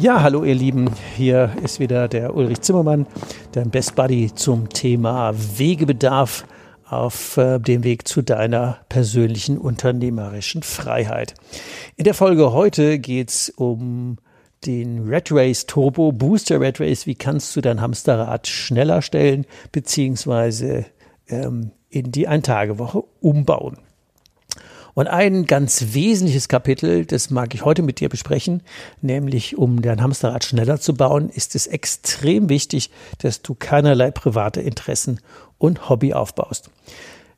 Ja, hallo ihr Lieben, hier ist wieder der Ulrich Zimmermann, dein Best Buddy zum Thema Wegebedarf auf äh, dem Weg zu deiner persönlichen unternehmerischen Freiheit. In der Folge heute geht es um den Red Race Turbo Booster Red Race. Wie kannst du dein Hamsterrad schneller stellen beziehungsweise ähm, in die Eintagewoche umbauen? Und ein ganz wesentliches Kapitel, das mag ich heute mit dir besprechen, nämlich um dein Hamsterrad schneller zu bauen, ist es extrem wichtig, dass du keinerlei private Interessen und Hobby aufbaust.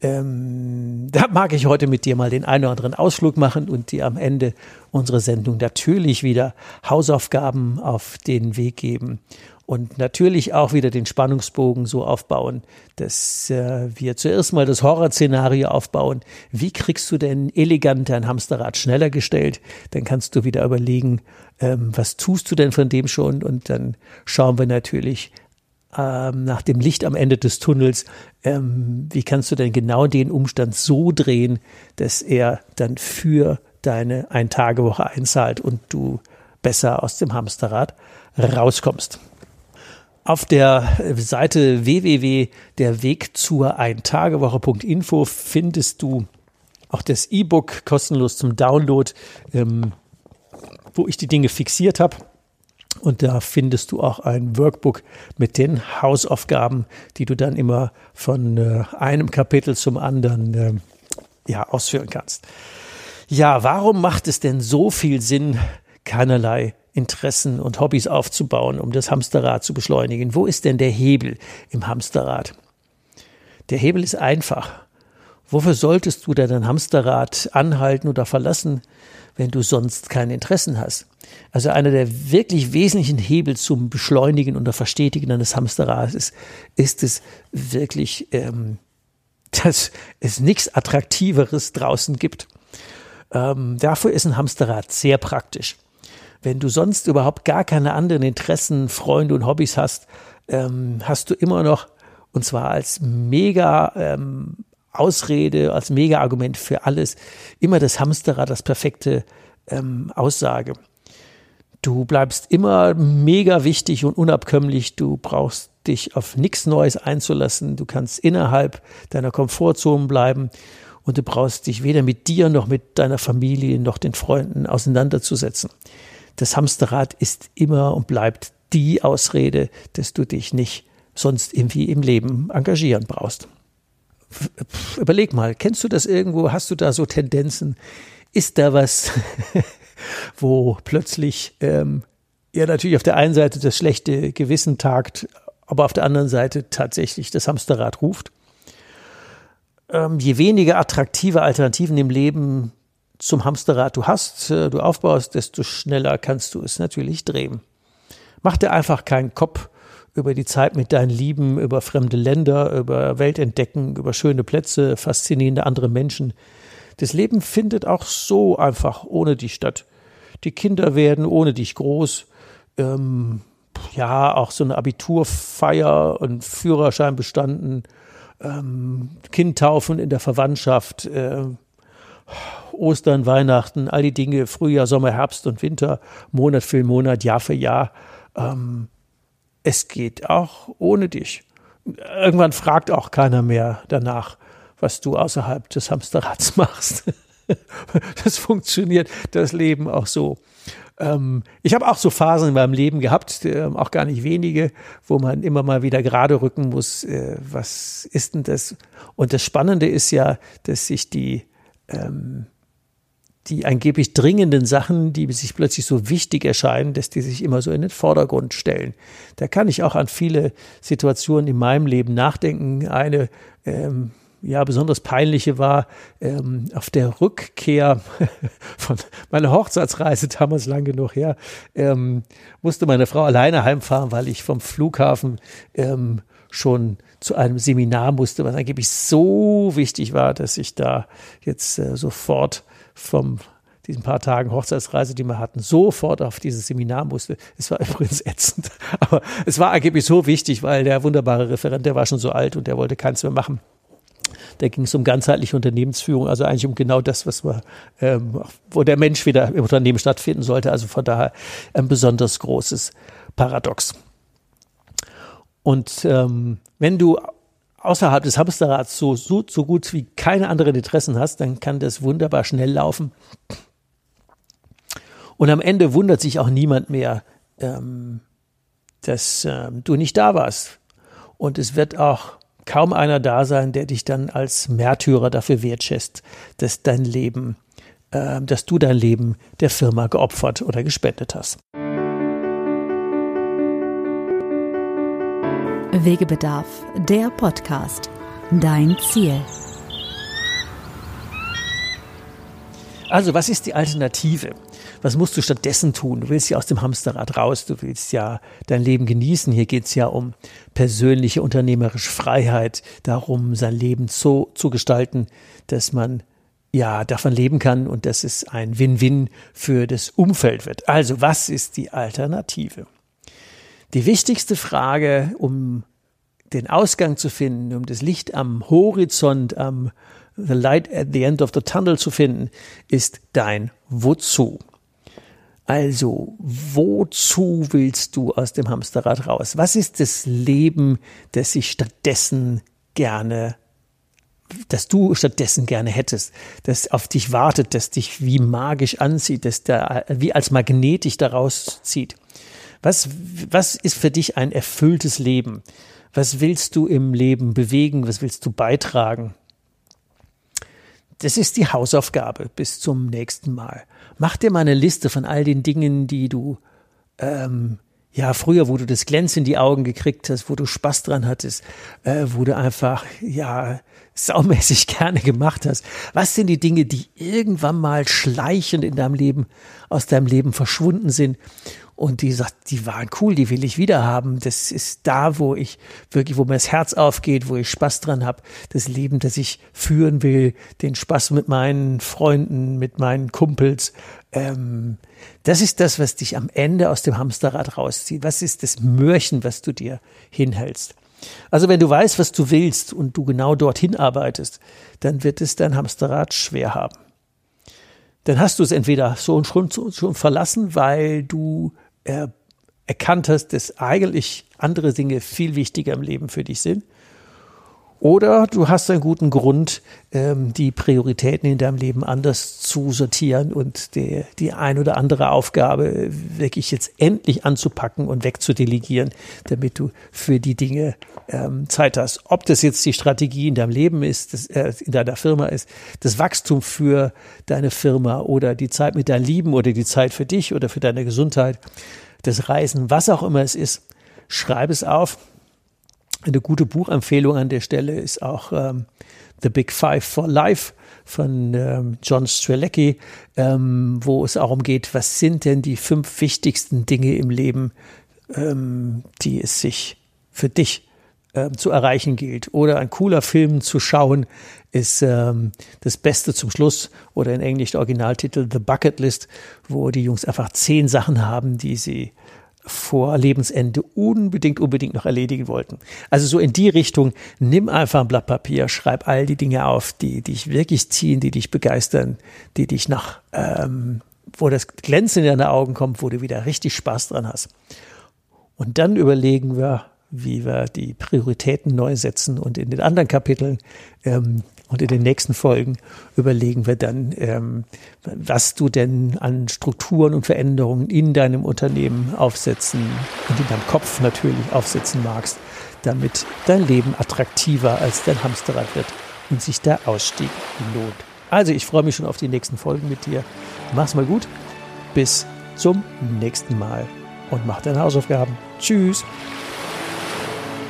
Ähm, da mag ich heute mit dir mal den einen oder anderen Ausflug machen und dir am Ende unserer Sendung natürlich wieder Hausaufgaben auf den Weg geben und natürlich auch wieder den Spannungsbogen so aufbauen, dass äh, wir zuerst mal das Horrorszenario aufbauen. Wie kriegst du denn elegant dein Hamsterrad schneller gestellt? Dann kannst du wieder überlegen, ähm, was tust du denn von dem schon? Und dann schauen wir natürlich, ähm, nach dem Licht am Ende des Tunnels, ähm, wie kannst du denn genau den Umstand so drehen, dass er dann für deine Ein-Tage-Woche einzahlt und du besser aus dem Hamsterrad rauskommst. Auf der Seite www.derweg zur Eintagewoche.info findest du auch das E-Book kostenlos zum Download, ähm, wo ich die Dinge fixiert habe. Und da findest du auch ein Workbook mit den Hausaufgaben, die du dann immer von äh, einem Kapitel zum anderen äh, ja, ausführen kannst. Ja, warum macht es denn so viel Sinn, keinerlei Interessen und Hobbys aufzubauen, um das Hamsterrad zu beschleunigen? Wo ist denn der Hebel im Hamsterrad? Der Hebel ist einfach. Wofür solltest du dein Hamsterrad anhalten oder verlassen, wenn du sonst keine Interessen hast? Also einer der wirklich wesentlichen Hebel zum Beschleunigen und Verstetigen eines Hamsterrads ist, ist es wirklich, ähm, dass es nichts Attraktiveres draußen gibt. Ähm, dafür ist ein Hamsterrad sehr praktisch. Wenn du sonst überhaupt gar keine anderen Interessen, Freunde und Hobbys hast, ähm, hast du immer noch, und zwar als mega ähm, Ausrede, als mega Argument für alles, immer das Hamsterrad, das perfekte ähm, Aussage. Du bleibst immer mega wichtig und unabkömmlich. Du brauchst dich auf nichts Neues einzulassen. Du kannst innerhalb deiner Komfortzone bleiben und du brauchst dich weder mit dir noch mit deiner Familie noch den Freunden auseinanderzusetzen. Das Hamsterrad ist immer und bleibt die Ausrede, dass du dich nicht sonst irgendwie im Leben engagieren brauchst. Überleg mal, kennst du das irgendwo? Hast du da so Tendenzen? Ist da was, wo plötzlich ähm, ja natürlich auf der einen Seite das schlechte Gewissen tagt, aber auf der anderen Seite tatsächlich das Hamsterrad ruft. Ähm, je weniger attraktive Alternativen im Leben zum Hamsterrad du hast, äh, du aufbaust, desto schneller kannst du es natürlich drehen. Mach dir einfach keinen Kopf über die Zeit mit deinen Lieben, über fremde Länder, über Weltentdecken, über schöne Plätze, faszinierende andere Menschen. Das Leben findet auch so einfach ohne dich statt. Die Kinder werden ohne dich groß. Ähm, ja, auch so eine Abiturfeier und Führerschein bestanden. Ähm, Kindtaufen in der Verwandtschaft. Äh, Ostern, Weihnachten, all die Dinge, Frühjahr, Sommer, Herbst und Winter, Monat für Monat, Jahr für Jahr. Ähm, es geht auch ohne dich. Irgendwann fragt auch keiner mehr danach, was du außerhalb des Hamsterrads machst. das funktioniert das Leben auch so. Ähm, ich habe auch so Phasen in meinem Leben gehabt, äh, auch gar nicht wenige, wo man immer mal wieder gerade rücken muss, äh, was ist denn das? Und das Spannende ist ja, dass sich die, ähm, die angeblich dringenden Sachen, die sich plötzlich so wichtig erscheinen, dass die sich immer so in den Vordergrund stellen. Da kann ich auch an viele Situationen in meinem Leben nachdenken. Eine ähm, ja besonders peinliche war ähm, auf der Rückkehr von meiner Hochzeitsreise damals lang genug her ähm, musste meine Frau alleine heimfahren, weil ich vom Flughafen ähm, schon zu einem Seminar musste, was angeblich so wichtig war, dass ich da jetzt äh, sofort vom diesen paar Tagen Hochzeitsreise, die wir hatten, sofort auf dieses Seminar musste. Es war übrigens ätzend, aber es war angeblich so wichtig, weil der wunderbare Referent, der war schon so alt und der wollte keins mehr machen. Da ging es um ganzheitliche Unternehmensführung, also eigentlich um genau das, was wir, ähm, wo der Mensch wieder im Unternehmen stattfinden sollte. Also von daher ein besonders großes Paradox. Und ähm, wenn du außerhalb des Hamsterrads so, so, so gut wie keine anderen Interessen hast, dann kann das wunderbar schnell laufen. Und am Ende wundert sich auch niemand mehr, ähm, dass ähm, du nicht da warst. Und es wird auch kaum einer da sein, der dich dann als Märtyrer dafür wertschätzt, dass dein Leben, äh, dass du dein Leben der Firma geopfert oder gespendet hast. Wegebedarf, der Podcast. Dein Ziel. Also, was ist die Alternative? Was musst du stattdessen tun? Du willst ja aus dem Hamsterrad raus, du willst ja dein Leben genießen. Hier geht es ja um persönliche unternehmerische Freiheit, darum, sein Leben so zu gestalten, dass man ja davon leben kann und dass es ein Win-Win für das Umfeld wird. Also, was ist die Alternative? Die wichtigste Frage, um den Ausgang zu finden, um das Licht am Horizont, am The Light at the End of the Tunnel zu finden, ist dein Wozu. Also, wozu willst du aus dem Hamsterrad raus? Was ist das Leben, das ich stattdessen gerne, das du stattdessen gerne hättest, das auf dich wartet, das dich wie magisch anzieht, das da wie als Magnet dich daraus zieht? Was, was ist für dich ein erfülltes Leben? Was willst du im Leben bewegen? Was willst du beitragen? Das ist die Hausaufgabe bis zum nächsten Mal. Mach dir mal eine Liste von all den Dingen, die du ähm, ja, früher, wo du das Glänz in die Augen gekriegt hast, wo du Spaß dran hattest, äh, wo du einfach, ja, saumäßig gerne gemacht hast. Was sind die Dinge, die irgendwann mal schleichend in deinem Leben, aus deinem Leben verschwunden sind und die sagt, die waren cool, die will ich wieder haben. Das ist da, wo ich wirklich, wo mir das Herz aufgeht, wo ich Spaß dran habe. Das Leben, das ich führen will, den Spaß mit meinen Freunden, mit meinen Kumpels. Ähm, das ist das, was dich am Ende aus dem Hamsterrad rauszieht. Was ist das Mörchen, was du dir hinhältst? Also wenn du weißt, was du willst und du genau dorthin arbeitest, dann wird es dein Hamsterrad schwer haben dann hast du es entweder so schon, schon verlassen, weil du erkannt hast, dass eigentlich andere Dinge viel wichtiger im Leben für dich sind. Oder du hast einen guten Grund, ähm, die Prioritäten in deinem Leben anders zu sortieren und die, die ein oder andere Aufgabe wirklich jetzt endlich anzupacken und wegzudelegieren, damit du für die Dinge ähm, Zeit hast. Ob das jetzt die Strategie in deinem Leben ist, das, äh, in deiner Firma ist, das Wachstum für deine Firma oder die Zeit mit deinen Lieben oder die Zeit für dich oder für deine Gesundheit, das Reisen, was auch immer es ist, schreib es auf eine gute Buchempfehlung an der Stelle ist auch ähm, The Big Five for Life von ähm, John Strelecki, ähm, wo es auch geht, was sind denn die fünf wichtigsten Dinge im Leben, ähm, die es sich für dich ähm, zu erreichen gilt. Oder ein cooler Film zu schauen ist ähm, das Beste zum Schluss oder in Englisch der Originaltitel The Bucket List, wo die Jungs einfach zehn Sachen haben, die sie vor Lebensende unbedingt, unbedingt noch erledigen wollten. Also so in die Richtung, nimm einfach ein Blatt Papier, schreib all die Dinge auf, die dich wirklich ziehen, die dich begeistern, die dich nach, ähm, wo das Glänzen in deine Augen kommt, wo du wieder richtig Spaß dran hast. Und dann überlegen wir, wie wir die Prioritäten neu setzen und in den anderen Kapiteln ähm, und in den nächsten Folgen überlegen wir dann, ähm, was du denn an Strukturen und Veränderungen in deinem Unternehmen aufsetzen und in deinem Kopf natürlich aufsetzen magst, damit dein Leben attraktiver als dein Hamsterrad wird und sich der Ausstieg lohnt. Also ich freue mich schon auf die nächsten Folgen mit dir. Mach's mal gut. Bis zum nächsten Mal und mach deine Hausaufgaben. Tschüss.